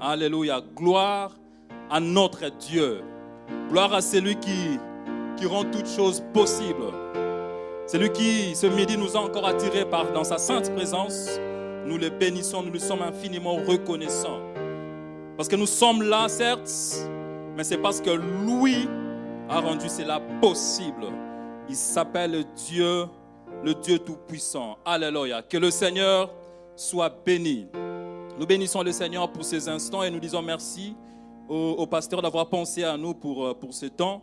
Alléluia. Gloire à notre Dieu. Gloire à celui qui, qui rend toutes choses possibles. Celui qui, ce midi, nous a encore attirés par, dans sa sainte présence. Nous le bénissons, nous lui sommes infiniment reconnaissants. Parce que nous sommes là, certes, mais c'est parce que lui a rendu cela possible. Il s'appelle Dieu, le Dieu Tout-Puissant. Alléluia. Que le Seigneur soit béni. Nous bénissons le Seigneur pour ces instants et nous disons merci au, pasteur d'avoir pensé à nous pour, euh, pour ce temps.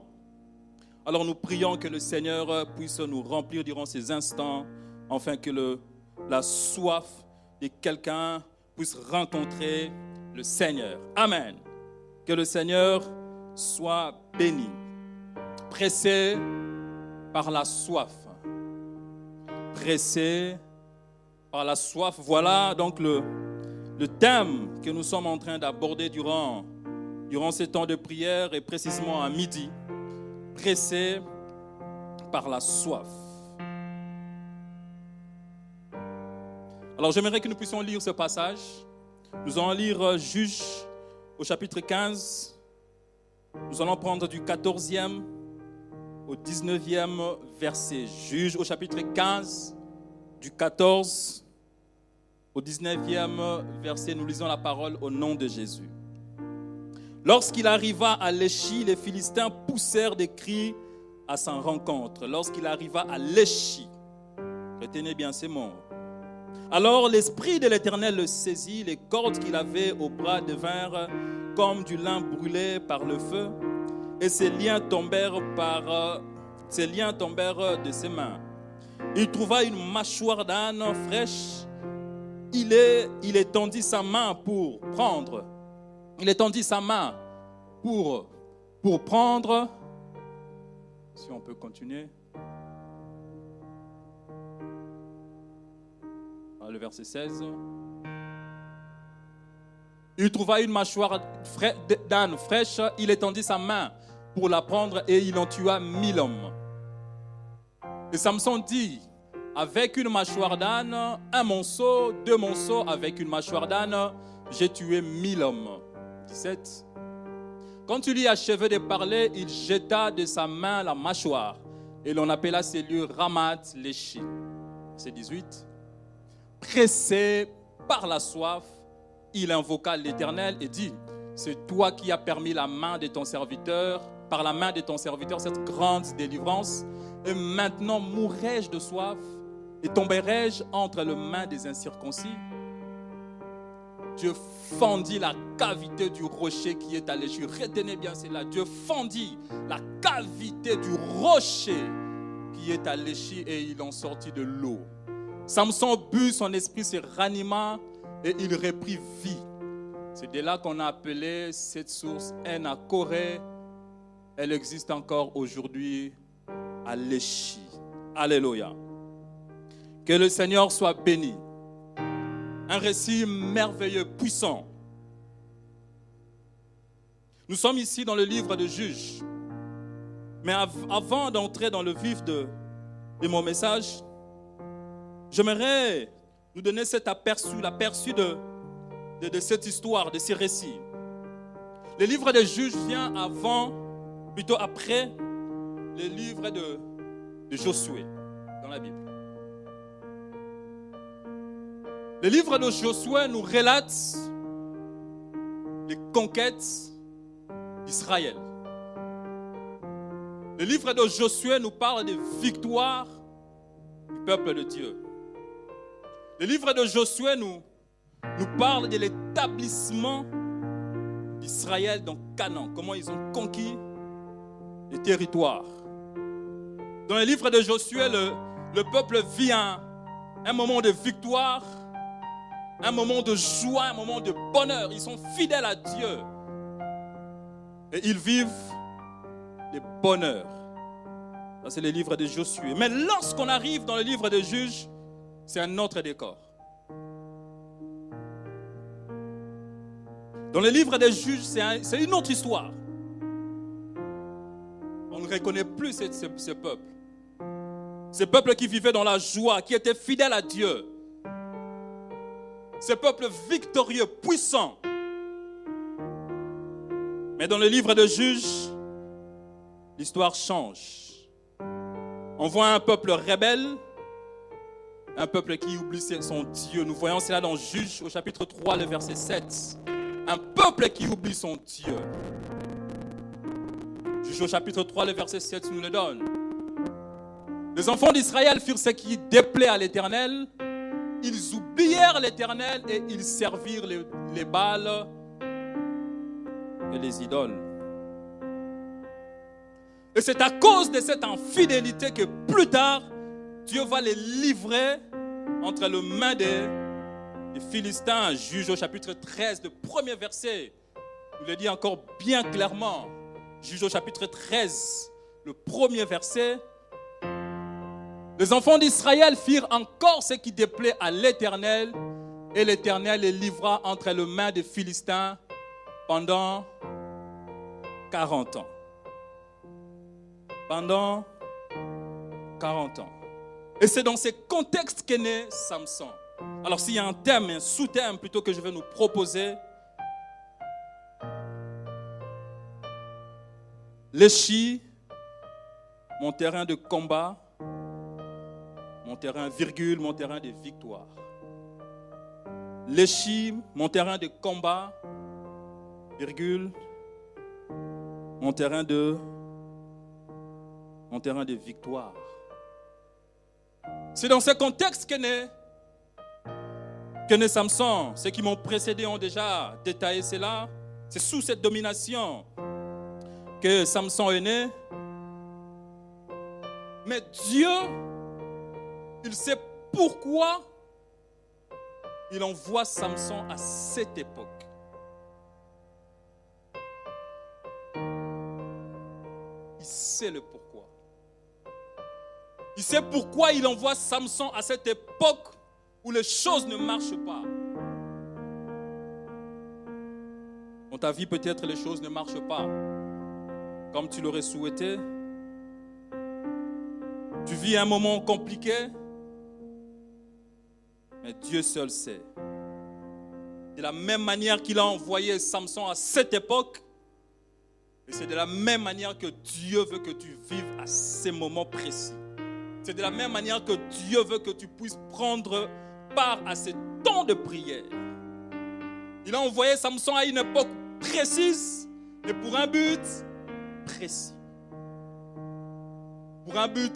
Alors nous prions que le Seigneur puisse nous remplir durant ces instants, afin que le, la soif de quelqu'un puisse rencontrer le Seigneur. Amen. Que le Seigneur soit béni. Pressé par la soif. Pressé par la soif. Voilà donc le, le thème que nous sommes en train d'aborder durant, durant ces temps de prière et précisément à midi, pressé par la soif. Alors j'aimerais que nous puissions lire ce passage. Nous allons lire euh, Juge au chapitre 15. Nous allons prendre du 14e au 19e verset. Juge au chapitre 15, du 14 au 19e verset, nous lisons la parole au nom de Jésus. Lorsqu'il arriva à Léchi, les Philistins poussèrent des cris à sa rencontre. Lorsqu'il arriva à Léchi, retenez bien ces mots. Alors l'Esprit de l'Éternel le saisit, les cordes qu'il avait au bras devinrent comme du lin brûlé par le feu, et ses liens tombèrent, par, ses liens tombèrent de ses mains. Il trouva une mâchoire d'âne fraîche il, est, il étendit sa main pour prendre. Il étendit sa main pour, pour prendre. Si on peut continuer. Le verset 16. Il trouva une mâchoire d'âne fraîche, il étendit sa main pour la prendre et il en tua mille hommes. Et Samson dit, avec une mâchoire d'âne, un monceau, deux monceaux avec une mâchoire d'âne, j'ai tué mille hommes. 17. Quand il y achevé de parler, il jeta de sa main la mâchoire et l'on appela ces lieux Ramat Léchi. C'est 18. Pressé par la soif, il invoqua l'Éternel et dit, c'est toi qui as permis la main de ton serviteur, par la main de ton serviteur, cette grande délivrance. Et maintenant mourrai-je de soif? Et tomberai-je entre les mains des incirconcis? Dieu fendit la cavité du rocher qui est à l'échelle. Retenez bien cela. Dieu fendit la cavité du rocher qui est à l'échelle et il en sortit de l'eau. Samson but, son esprit se ranima et il reprit vie. C'est de là qu'on a appelé cette source Ena Corée. Elle existe encore aujourd'hui à l'échelle. Alléluia. Que le Seigneur soit béni. Un récit merveilleux, puissant. Nous sommes ici dans le livre de Juges. Mais avant d'entrer dans le vif de, mon message, j'aimerais nous donner cet aperçu, l'aperçu de, cette histoire, de ces récits. Le livre de Juges vient avant, plutôt après, le livre de Josué dans la Bible. Le livre de Josué nous relate les conquêtes d'Israël. Le livre de Josué nous parle des victoires du peuple de Dieu. Le livre de Josué nous, nous parle de l'établissement d'Israël dans Canaan, comment ils ont conquis les territoires. Dans le livre de Josué, le, le peuple vit un moment de victoire un moment de joie, un moment de bonheur. Ils sont fidèles à Dieu. Et ils vivent des bonheurs. C'est le livre de Josué. Mais lorsqu'on arrive dans le livre de Juges, c'est un autre décor. Dans le livre des juges, c'est une autre histoire. On ne reconnaît plus ce, ce peuple. Ce peuple qui vivait dans la joie, qui était fidèle à Dieu, ce peuple victorieux, puissant. Mais dans le livre de Juges, l'histoire change. On voit un peuple rebelle, un peuple qui oublie son Dieu. Nous voyons cela dans Juges au chapitre 3, le verset 7. Un peuple qui oublie son Dieu. Juges au chapitre 3, le verset 7 nous le donne. Les enfants d'Israël furent ce qui déplaît à l'Éternel. Ils oublièrent l'Éternel et ils servirent les, les et les idoles. Et c'est à cause de cette infidélité que plus tard, Dieu va les livrer entre les mains des, Philistins. Juge au chapitre 13, le premier verset. Il le dit encore bien clairement. Juge au chapitre 13, le premier verset. Les enfants d'Israël firent encore ce qui déplaît à l'Éternel, et l'Éternel les livra entre les mains des Philistins pendant 40 ans. Pendant 40 ans. Et c'est dans ces contextes qu'est né Samson. Alors s'il y a un thème, un sous-thème plutôt que je vais nous proposer, l'échi, mon terrain de combat, mon terrain virgule, mon terrain de victoire. L'échi, mon terrain de combat, virgule, mon terrain de, mon terrain de victoire. C'est dans ce contexte que naît, que naît Samson. Ceux qui m'ont précédé ont déjà détaillé cela. C'est sous cette domination que Samson est né. Mais Dieu, il sait pourquoi il envoie Samson à cette époque. Il sait le pourquoi. Il sait pourquoi il envoie Samson à cette époque où les choses ne marchent pas. Dans ta vie, peut-être les choses ne marchent pas comme tu l'aurais souhaité. Tu vis un moment compliqué, mais Dieu seul sait. De la même manière qu'il a envoyé Samson à cette époque, et c'est de la même manière que Dieu veut que tu vives à ces moments précis. C'est de la même manière que Dieu veut que tu puisses prendre part à ces temps de prière. Il a envoyé Samson à une époque précise et pour un but précis. Pour un but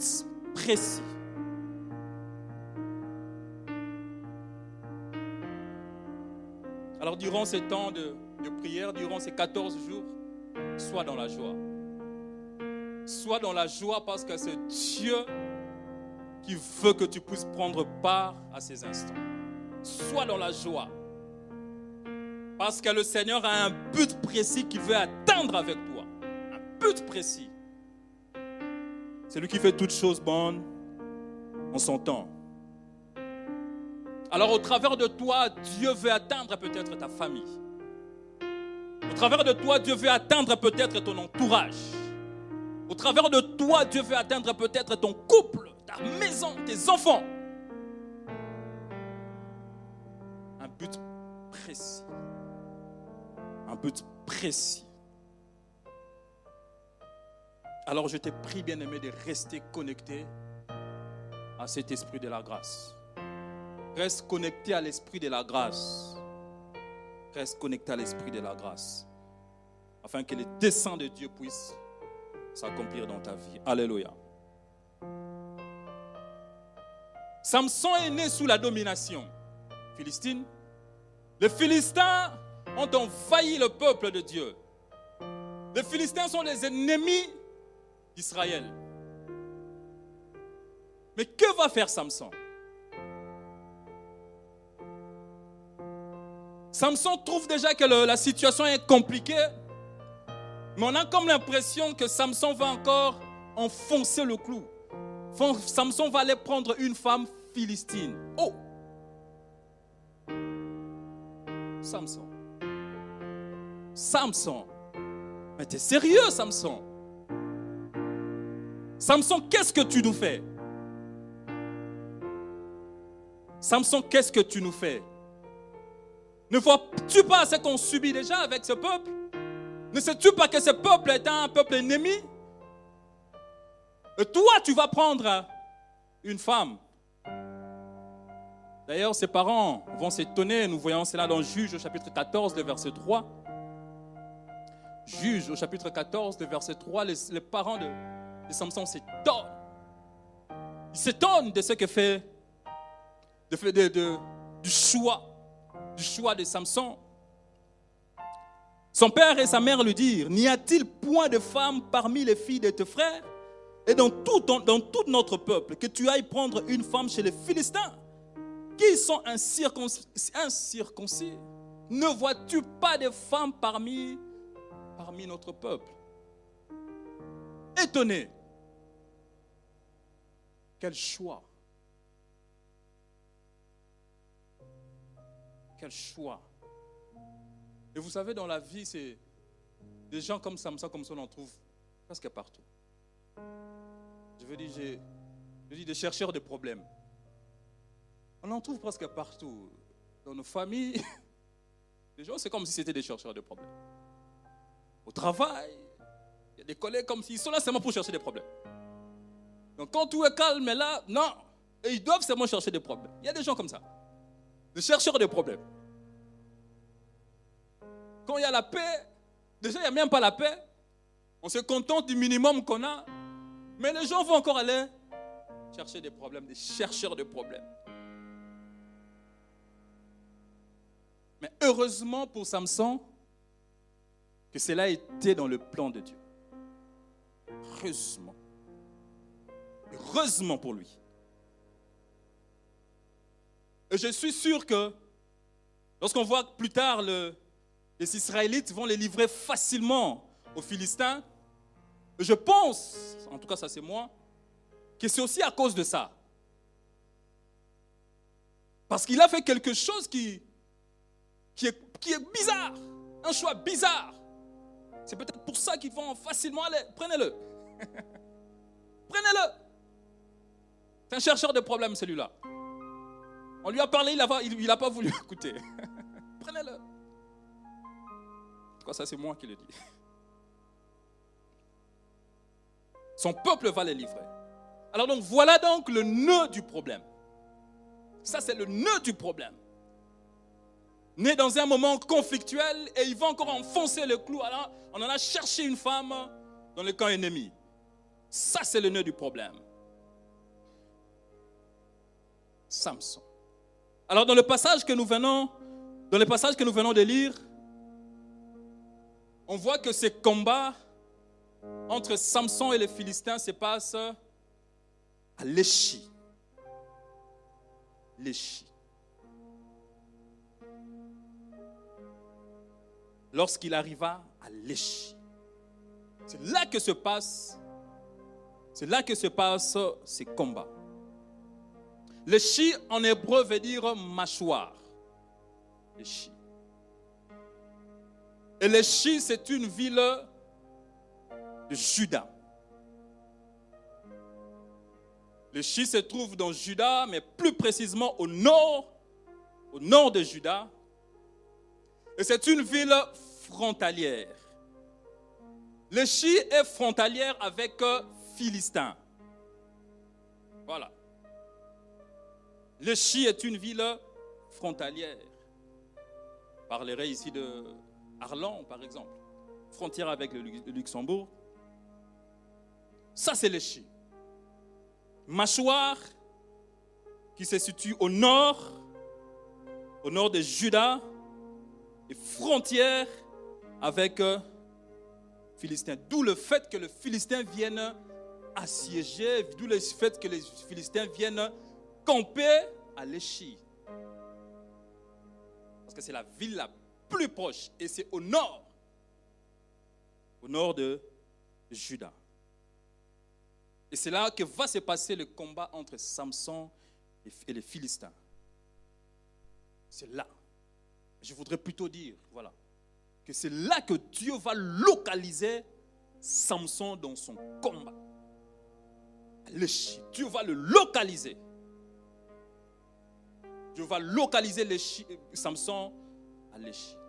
précis. Alors durant ces temps de, de prière, durant ces 14 jours, sois dans la joie. Sois dans la joie parce que c'est Dieu qui veut que tu puisses prendre part à ces instants. Sois dans la joie. Parce que le Seigneur a un but précis qu'il veut atteindre avec toi. Un but précis. C'est lui qui fait toutes choses bonnes en son temps. Alors au travers de toi, Dieu veut atteindre peut-être ta famille. Au travers de toi, Dieu veut atteindre peut-être ton entourage. Au travers de toi, Dieu veut atteindre peut-être ton couple ta maison, tes enfants. Un but précis. Un but précis. Alors je t'ai prie, bien-aimé, de rester connecté à cet esprit de la grâce. Reste connecté à l'esprit de la grâce. Reste connecté à l'esprit de la grâce. Afin que les desseins de Dieu puissent s'accomplir dans ta vie. Alléluia. Samson est né sous la domination philistine. Les Philistins ont envahi le peuple de Dieu. Les Philistins sont les ennemis d'Israël. Mais que va faire Samson? Samson trouve déjà que la situation est compliquée, mais on a comme l'impression que Samson va encore enfoncer le clou. Samson va aller prendre une femme Philistine. Oh Samson. Samson. Mais t'es sérieux, Samson? Samson, qu'est-ce que tu nous fais? Samson, qu'est-ce que tu nous fais? Ne vois-tu pas ce qu'on subit déjà avec ce peuple? Ne sais-tu pas que ce peuple est un peuple ennemi? Et toi, tu vas prendre une femme. D'ailleurs, ses parents vont s'étonner. Nous voyons cela dans Juge au chapitre 14, le verset 3. Juge au chapitre 14, le verset 3, les, parents de, Samson s'étonnent. Ils s'étonnent de ce que fait, de, du choix, du choix de Samson. Son père et sa mère lui dirent, n'y a-t-il point de femme parmi les filles de tes frères et dans tout, notre peuple que tu ailles prendre une femme chez les Philistins? Qui sont incirconcis, incirconcis? Ne vois-tu pas de femmes parmi, parmi notre peuple? Étonné. Quel choix Quel choix et vous savez, dans la vie, c'est des gens comme Samson, comme ça, on en trouve presque partout. Je veux dire, je dis des chercheurs de problèmes. On en trouve presque partout. Dans nos familles, les gens, c'est comme si c'était des chercheurs de problèmes. Au travail, il y a des collègues comme s'ils sont là seulement pour chercher des problèmes. Donc quand tout est calme, là, non, et ils doivent seulement chercher des problèmes. Il y a des gens comme ça, des chercheurs de problèmes. Quand il y a la paix, déjà il n'y a même pas la paix. On se contente du minimum qu'on a. Mais les gens vont encore aller chercher des problèmes, des chercheurs de problèmes. Mais heureusement pour Samson que cela était dans le plan de Dieu. Heureusement. Heureusement pour lui. Et je suis sûr que lorsqu'on voit plus tard le, les Israélites vont les livrer facilement aux Philistins. Je pense, en tout cas ça c'est moi, que c'est aussi à cause de ça. Parce qu'il a fait quelque chose qui, qui, est, qui est bizarre, un choix bizarre. C'est peut-être pour ça qu'ils vont facilement aller. Prenez-le. Prenez-le. C'est un chercheur de problèmes celui-là. On lui a parlé, il n'a pas voulu écouter. Prenez-le ça c'est moi qui le dis. Son peuple va les livrer. Alors donc voilà donc le nœud du problème. Ça c'est le nœud du problème. Né dans un moment conflictuel et il va encore enfoncer le clou. Alors on en a cherché une femme dans le camp ennemi. Ça c'est le nœud du problème. Samson. Alors dans le passage que nous venons, dans le passage que nous venons de lire, on voit que ces combats entre Samson et les Philistins se passent à Léchi. Léchi. Lorsqu'il arriva à Léchi. C'est là que se passe, c'est là que se passent ces combats. Léchi en hébreu veut dire mâchoire. Léchi. Et Léchi, c'est une ville de Juda. Léchi se trouve dans Juda, mais plus précisément au nord, au nord de Juda. Et c'est une ville frontalière. Léchi est frontalière avec Philistin. Voilà. Léchi est une ville frontalière. Je parlerai ici de Arlan, par exemple, frontière avec le Luxembourg. Ça, c'est l'Échi. Mâchoire, qui se situe au nord, au nord de Juda, et frontière avec euh, Philistins. D'où le fait que les Philistins viennent assiéger, d'où le fait que les Philistins viennent camper à l'Échi. Parce que c'est la ville la plus proche, et c'est au nord, au nord de Juda. Et c'est là que va se passer le combat entre Samson et les Philistins. C'est là. Je voudrais plutôt dire, voilà, que c'est là que Dieu va localiser Samson dans son combat. Dieu va le localiser. Dieu va localiser Samson à l'échelle.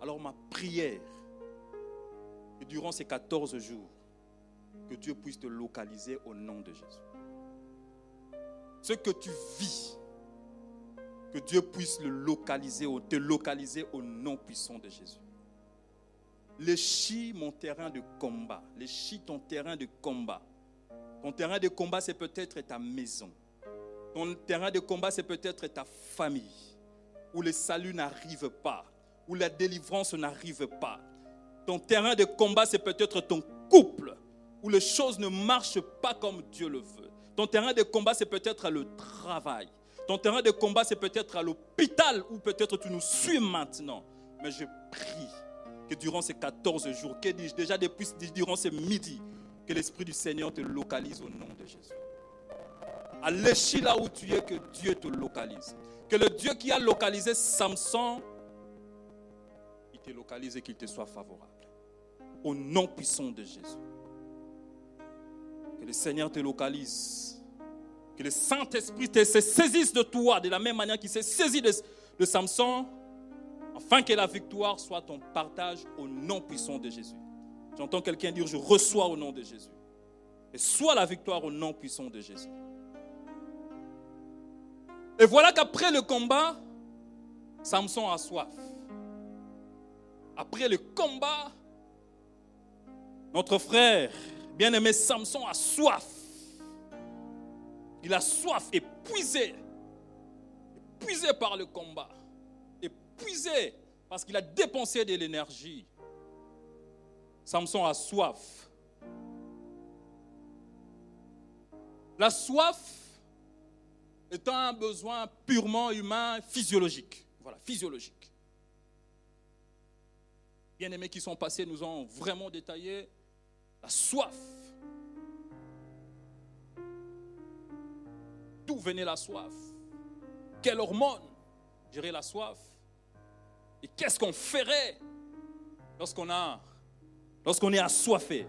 Alors ma prière, durant ces 14 jours, que Dieu puisse te localiser au nom de Jésus. Ce que tu vis, que Dieu puisse le localiser, te localiser au nom puissant de Jésus. Les chi mon terrain de combat. Les chi ton terrain de combat. Ton terrain de combat, c'est peut-être ta maison. Ton terrain de combat, c'est peut-être ta famille, où le salut n'arrive pas, où la délivrance n'arrive pas. Ton terrain de combat, c'est peut-être ton couple, où les choses ne marchent pas comme Dieu le veut. Ton terrain de combat, c'est peut-être le travail. Ton terrain de combat, c'est peut-être à l'hôpital, où peut-être tu nous suis maintenant. Mais je prie que durant ces 14 jours, que dis-je déjà depuis durant ce midi, que l'Esprit du Seigneur te localise au nom de Jésus. À l'échelle là où tu es, que Dieu te localise. Que le Dieu qui a localisé Samson, il te localise et qu'il te soit favorable. Au nom puissant de Jésus. Que le Seigneur te localise. Que le Saint-Esprit se saisisse de toi de la même manière qu'il s'est saisi de, de Samson, afin que la victoire soit ton partage au nom puissant de Jésus. J'entends quelqu'un dire, je reçois au nom de Jésus. Et soit la victoire au nom puissant de Jésus. Et voilà qu'après le combat, Samson a soif. Après le combat, notre frère, bien-aimé Samson, a soif. Il a soif, épuisé. Épuisé par le combat. Épuisé parce qu'il a dépensé de l'énergie. Samson a soif. La soif étant un besoin purement humain, physiologique. Voilà, physiologique. Bien-aimés qui sont passés nous ont vraiment détaillé la soif. D'où venait la soif? Quelle hormone gérait la soif? Et qu'est-ce qu'on ferait lorsqu'on a Lorsqu'on est assoiffé,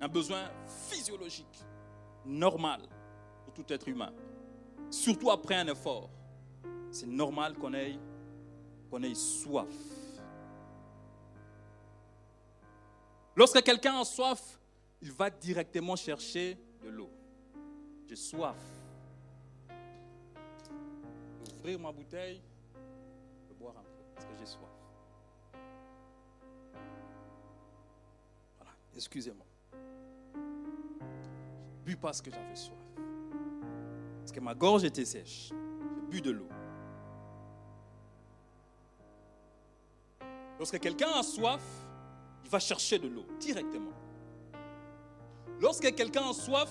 un besoin physiologique, normal tout être humain, surtout après un effort, c'est normal qu'on ait, qu'on ait soif. Lorsque quelqu'un a soif, il va directement chercher de l'eau. J'ai soif. Ouvrir ma bouteille, je boire un peu parce que j'ai soif. excusez-moi. J'ai bu parce que j'avais soif. Parce que ma gorge était sèche. J'ai bu de l'eau. Lorsque quelqu'un a soif, il va chercher de l'eau directement. Lorsque quelqu'un a soif,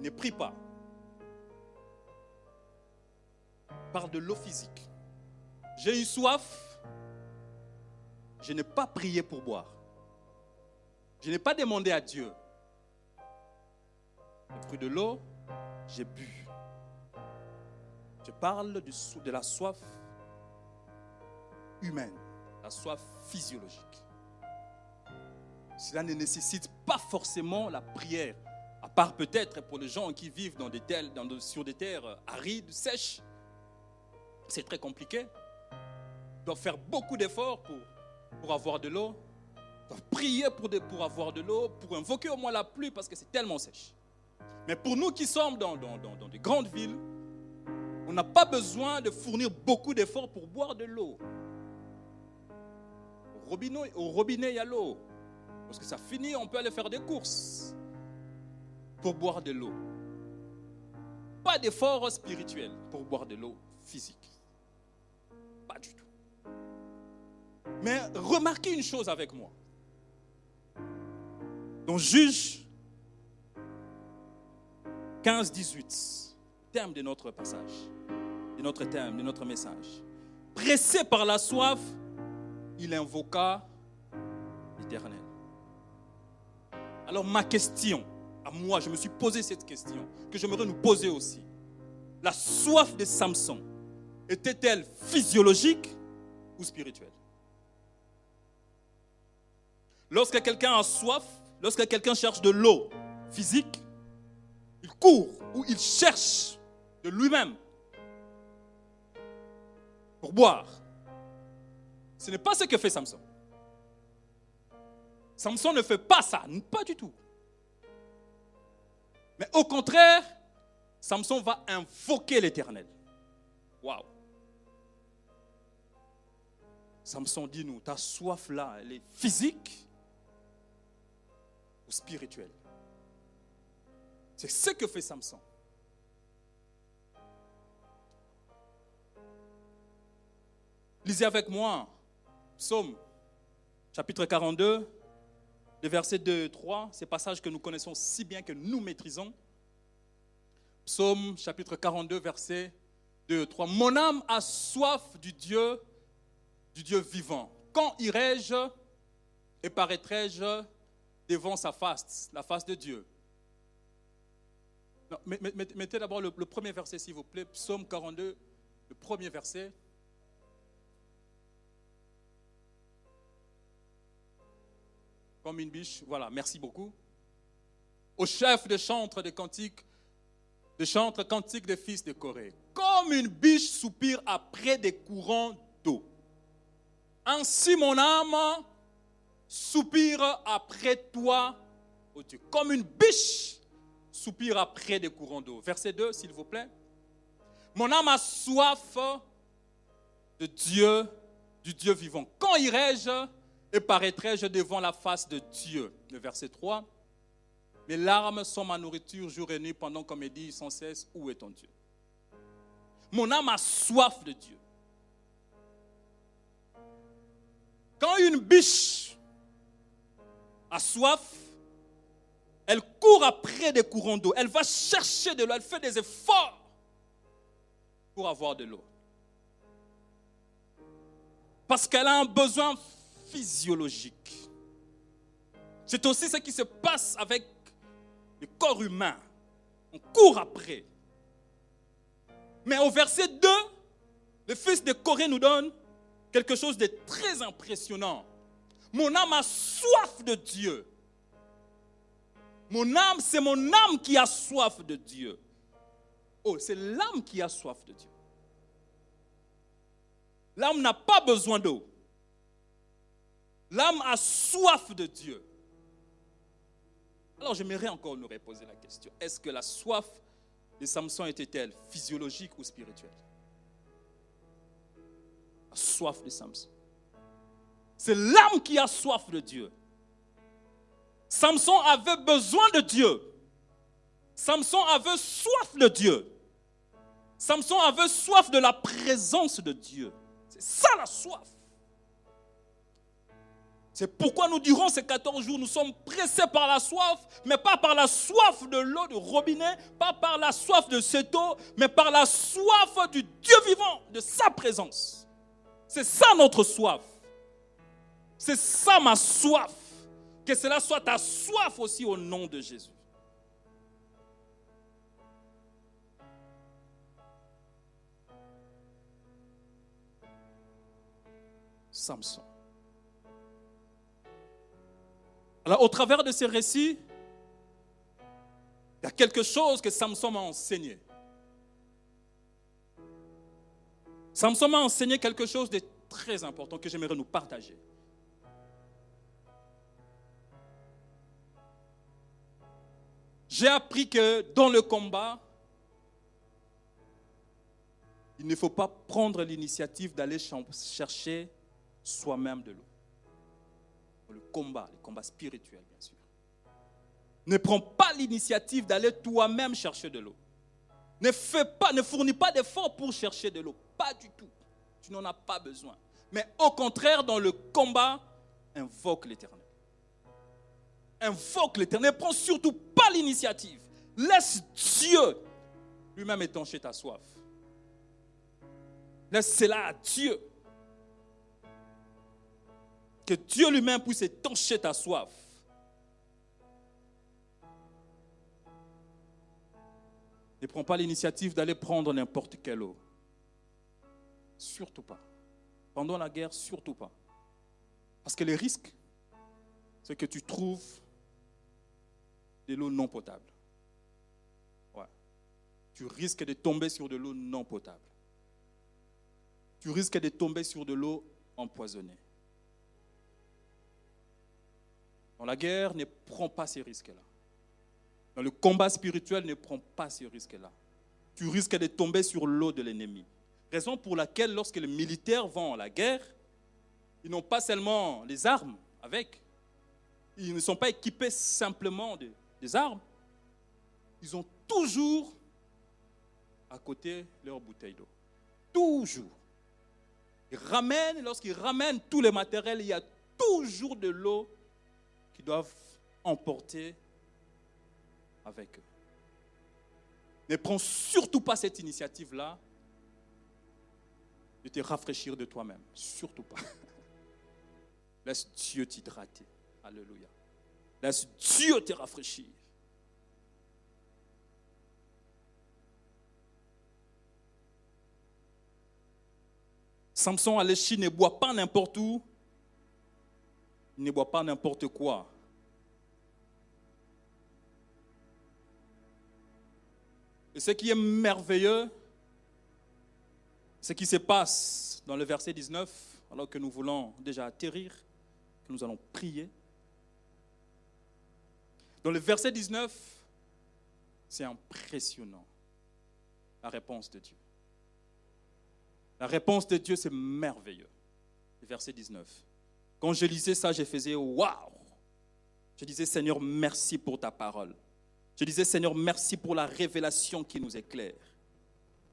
ne prie pas. Parle de l'eau physique. J'ai eu soif, je n'ai pas prié pour boire. Je n'ai pas demandé à Dieu. J'ai pris de l'eau, j'ai bu. Je parle de la soif humaine, la soif physiologique. Cela ne nécessite pas forcément la prière, à part peut-être pour les gens qui vivent dans des sur des terres arides, sèches. C'est très compliqué. Ils doivent faire beaucoup d'efforts pour, avoir de l'eau prier pour, pour avoir de l'eau, pour invoquer au moins la pluie parce que c'est tellement sèche. Mais pour nous qui sommes dans, dans, dans, des grandes villes, on n'a pas besoin de fournir beaucoup d'efforts pour boire de l'eau. Au robinet, au robinet, il y a l'eau. Lorsque ça finit, on peut aller faire des courses pour boire de l'eau. Pas d'effort spirituel pour boire de l'eau physique. Pas du tout. Mais remarquez une chose avec moi. Donc juge 15-18, terme de notre passage, de notre terme, de notre message. Pressé par la soif, il invoqua l'Éternel. Alors ma question, à moi, je me suis posé cette question, que j'aimerais nous poser aussi. La soif de Samson était-elle physiologique ou spirituelle? Lorsque quelqu'un a soif, Lorsque quelqu'un cherche de l'eau physique, court ou il cherche de lui-même pour boire. Ce n'est pas ce que fait Samson. Samson ne fait pas ça, pas du tout. Mais au contraire, Samson va invoquer l'Éternel. Waouh. Samson dit nous, ta soif là, elle est physique ou spirituelle? C'est ce que fait Samson. Lisez avec moi Psaume chapitre 42, les versets 2 et 3, ces passages que nous connaissons si bien que nous maîtrisons. Psaume chapitre 42, verset 2 et 3. Mon âme a soif du Dieu, du Dieu vivant. Quand irai-je et paraîtrai-je devant sa face, la face de Dieu? Mettez d'abord le, premier verset, s'il vous plaît. Psaume 42, le premier verset. comme une biche. Voilà, merci beaucoup. Au chef de chantre de cantiques, de chantre cantique des fils de Corée. Comme une biche soupire après des courants d'eau. Ainsi mon âme soupire après toi, ô Dieu. Comme une biche soupire après des courants d'eau. Verset 2, s'il vous plaît. Mon âme a soif de Dieu, du Dieu vivant. Quand irai-je et paraîtrai-je devant la face de Dieu? Le verset 3. Mes larmes sont ma nourriture jour et nuit pendant qu'on me dit sans cesse, où est ton Dieu? Mon âme a soif de Dieu. Quand une biche a soif, elle court après des courants d'eau. Elle va chercher de l'eau. Elle fait des efforts pour avoir de l'eau. Parce qu'elle a un besoin physiologique. C'est aussi ce qui se passe avec le corps humain. On court après. Mais au verset 2, le fils de Corée nous donne quelque chose de très impressionnant. Mon âme a soif de Dieu. Mon âme, c'est mon âme qui a soif de Dieu. Oh, c'est l'âme qui a soif de Dieu. L'âme n'a pas besoin d'eau. L'âme a soif de Dieu. Alors j'aimerais encore nous reposer la question. Est-ce que la soif de Samson était-elle physiologique ou spirituelle? La soif de Samson. C'est l'âme qui a soif de Dieu. Samson avait besoin de Dieu. Samson avait soif de Dieu. Samson avait soif de la présence de Dieu. C'est ça la soif. C'est pourquoi nous dirons ces 14 jours, nous sommes pressés par la soif, mais pas par la soif de l'eau de robinet, pas par la soif de cette eau, mais par la soif du Dieu vivant, de sa présence. C'est ça notre soif. C'est ça ma soif. Que cela soit ta soif aussi au nom de Jésus. Samson. Alors, au travers de ces récits, il y a quelque chose que Samson m'a enseigné. Samson m'a enseigné quelque chose de très important que j'aimerais nous partager. J'ai appris que dans le combat, il ne faut pas prendre l'initiative d'aller chercher soi-même de l'eau le combat, le combat spirituel, bien sûr. Ne prends pas l'initiative d'aller toi-même chercher de l'eau. Ne fais pas, ne fournis pas d'efforts pour chercher de l'eau. Pas du tout. Tu n'en as pas besoin. Mais au contraire, dans le combat, invoque l'éternel. Invoque l'éternel. Ne prends surtout l'initiative. Laisse Dieu lui-même étancher ta soif. Laisse cela à Dieu que Dieu lui-même puisse étancher ta soif. Ne prends pas l'initiative d'aller prendre n'importe quelle eau. Surtout pas. Pendant la guerre, surtout pas. Parce que le risque, c'est que tu trouves de l'eau non potable. Ouais. Tu risques de tomber sur de l'eau non potable. Tu risques de tomber sur de l'eau empoisonnée. Dans la guerre, ne prends pas ces risques-là. Dans le combat spirituel, ne prends pas ces risques-là. Tu risques de tomber sur l'eau de l'ennemi. Raison pour laquelle, lorsque les militaires vont à la guerre, ils n'ont pas seulement les armes avec, ils ne sont pas équipés simplement de, des armes, ils ont toujours à côté leur bouteille d'eau. Toujours. Ils ramènent, lorsqu'ils ramènent tous les matériels, il y a toujours de l'eau qu'ils doivent emporter avec eux. Ne prends surtout pas cette initiative-là de te rafraîchir de toi-même. Surtout pas. Laisse Dieu t'hydrater. Alléluia. Laisse Dieu te rafraîchir. Samson Aléchi ne boit pas n'importe où. Il ne boit pas n'importe quoi. Et ce qui est merveilleux, ce qui se passe dans le verset 19, alors que nous voulons déjà atterrir, que nous allons prier. Dans le verset 19, c'est impressionnant, la réponse de Dieu. La réponse de Dieu, c'est merveilleux. Le verset 19. Quand je lisais ça, je faisais waouh. Je disais Seigneur, merci pour ta parole. Je disais Seigneur, merci pour la révélation qui nous éclaire.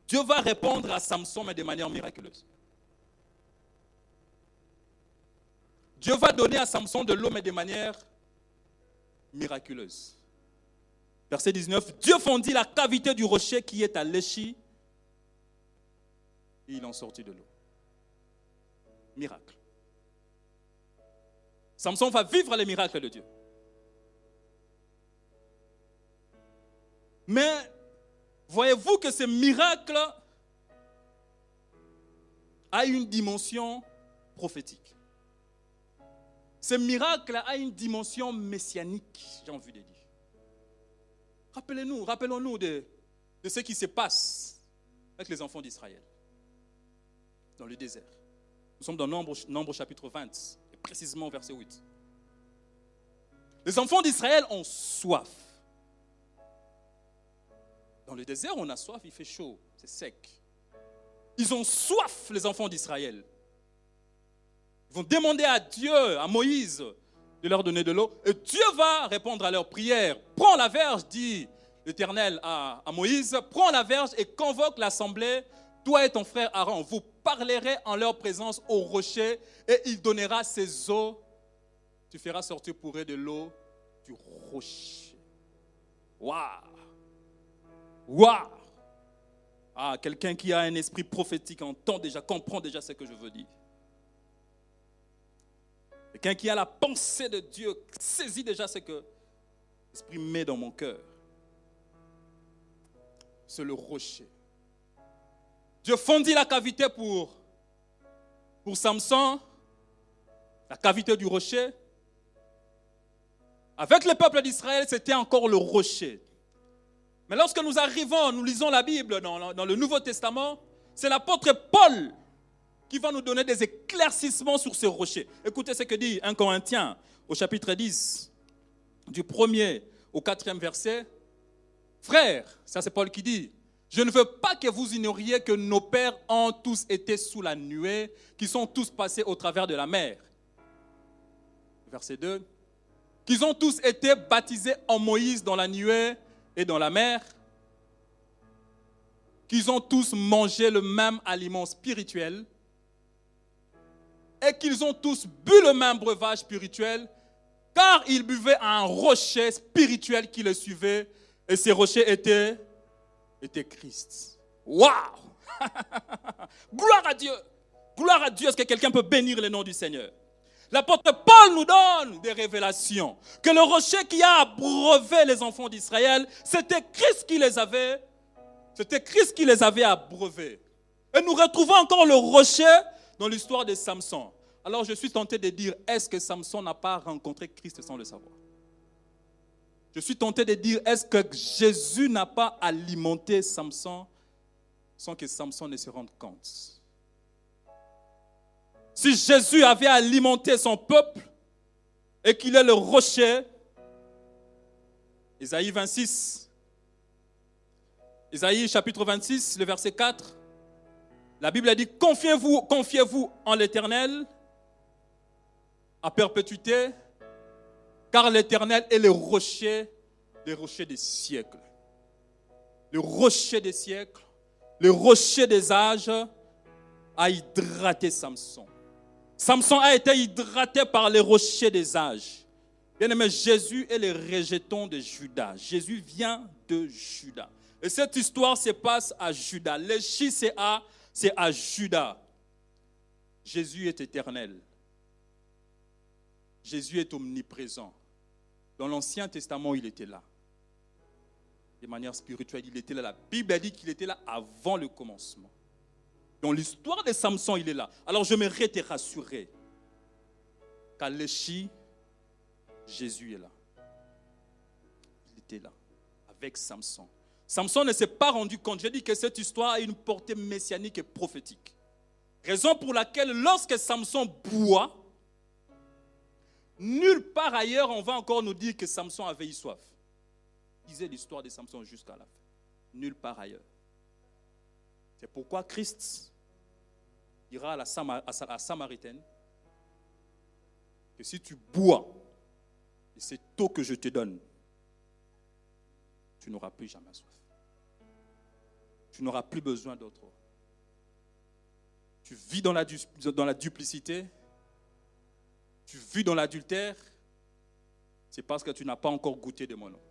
Dieu va répondre à Samson, mais de manière miraculeuse. Dieu va donner à Samson de l'eau, mais de manière miraculeuse. Verset 19, Dieu fondit la cavité du rocher qui est à Léchi et il en sortit de l'eau. Miracle. Samson va vivre les miracles de Dieu. Mais voyez-vous que ce miracle a une dimension prophétique. Ce miracle a une dimension messianique, j'ai envie de dire. Rappelez-nous, rappelons-nous de, de ce qui se passe avec les enfants d'Israël dans le désert. Nous sommes dans Nombre, Nombre chapitre 20, et précisément verset 8. Les enfants d'Israël ont soif. Dans le désert, on a soif, il fait chaud, c'est sec. Ils ont soif, les enfants d'Israël. Ils vont demander à Dieu, à Moïse, de leur donner de l'eau. Et Dieu va répondre à leur prière. Prends la verge, dit l'Éternel à, à Moïse, prends la verge et convoque l'assemblée toi et ton frère Aaron, vous parlerez en leur présence au rocher et il donnera ses eaux. Tu feras sortir pour eux de l'eau du rocher. Waouh! Waouh! Ah, quelqu'un qui a un esprit prophétique entend déjà, comprend déjà ce que je veux dire. Quelqu'un qui a la pensée de Dieu saisit déjà ce que l'Esprit met dans mon cœur. C'est le rocher. Dieu fondit la cavité pour, pour Samson, la cavité du rocher. Avec le peuple d'Israël, c'était encore le rocher. Mais lorsque nous arrivons, nous lisons la Bible dans, dans le Nouveau Testament, c'est l'apôtre Paul qui va nous donner des éclaircissements sur ce rocher. Écoutez ce que dit 1 Corinthiens au chapitre 10, du premier au quatrième verset. Frère, ça c'est Paul qui dit, je ne veux pas que vous ignoriez que nos pères ont tous été sous la nuée, qui sont tous passés au travers de la mer. Verset 2. Qu'ils ont tous été baptisés en Moïse dans la nuée et dans la mer. Qu'ils ont tous mangé le même aliment spirituel. Et qu'ils ont tous bu le même breuvage spirituel, car ils buvaient un rocher spirituel qui les suivait. Et ces rochers étaient Christ. Waouh Gloire à Dieu Gloire à Dieu, est-ce que quelqu'un peut bénir le nom du Seigneur? L'apôtre Paul nous donne des révélations. Que le rocher qui a abreuvé les enfants d'Israël, c'était Christ qui les avait, c'était Christ qui les avait abreuvés. Et nous retrouvons encore le rocher dans l'histoire de Samson. Alors je suis tenté de dire, est-ce que Samson n'a pas rencontré Christ sans le savoir? Je suis tenté de dire, est-ce que Jésus n'a pas alimenté Samson sans que Samson ne se rende compte? Si Jésus avait alimenté son peuple, et qu'il est le rocher. Isaïe 26. Isaïe chapitre 26, le verset 4. La Bible a dit, confiez-vous confiez -vous en l'Éternel à perpétuité, car l'Éternel est le rocher, le rocher des siècles. Le rocher des siècles, le rocher des âges a hydraté Samson. Samson a été hydraté par les rochers des âges. Bien-aimé, Jésus est le rejeton de Judas. Jésus vient de Judas. Et cette histoire se passe à Judas. C'est à, c'est à Judas. Jésus est éternel. Jésus est omniprésent. Dans l'Ancien Testament, il était là. De manière spirituelle, il était là. La Bible dit qu'il était là avant le commencement. Dans l'histoire de Samson, il est là. Alors je me te rassurer qu'à l'échi, Jésus est là. Il était là, avec Samson. Samson ne s'est pas rendu compte. J'ai dit que cette histoire a une portée messianique et prophétique. Raison pour laquelle lorsque Samson boit, nulle part ailleurs on va encore nous dire que Samson avait eu soif. Lisez l'histoire de Samson jusqu'à la fin. Nulle part ailleurs. C'est pourquoi Christ dira à la, Samaritaine que si tu bois de cette eau que je te donne, tu n'auras plus jamais soif. Tu n'auras plus besoin d'autre. Tu vis dans la, duplicité, tu vis dans l'adultère, c'est parce que tu n'as pas encore goûté de mon eau.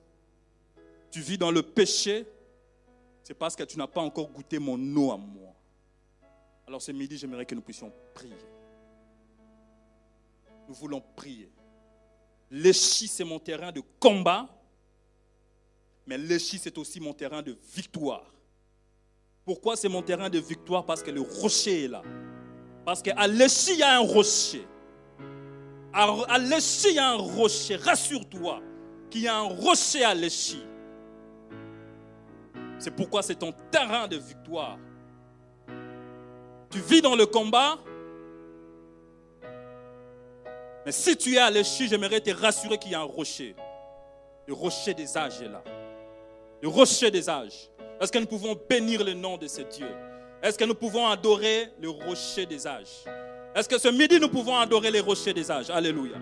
Tu vis dans le péché, c'est parce que tu n'as pas encore goûté mon eau à moi. Alors ce midi, j'aimerais que nous puissions prier. Nous voulons prier. L'échi, c'est mon terrain de combat, mais l'échi, c'est aussi mon terrain de victoire. Pourquoi c'est mon terrain de victoire Parce que le rocher est là. Parce qu'à l'échi, il y a un rocher. À l'échi, il y a un rocher. Rassure-toi qu'il y a un rocher à l'échi. C'est pourquoi c'est ton terrain de victoire. Tu vis dans le combat. Mais si tu es à l'échi, j'aimerais te rassurer qu'il y a un rocher. Le rocher des âges est là. Le rocher des âges. Est-ce que nous pouvons bénir le nom de ce Dieu? Est-ce que nous pouvons adorer le rocher des âges? Est-ce que ce midi nous pouvons adorer les rochers des âges? Alléluia.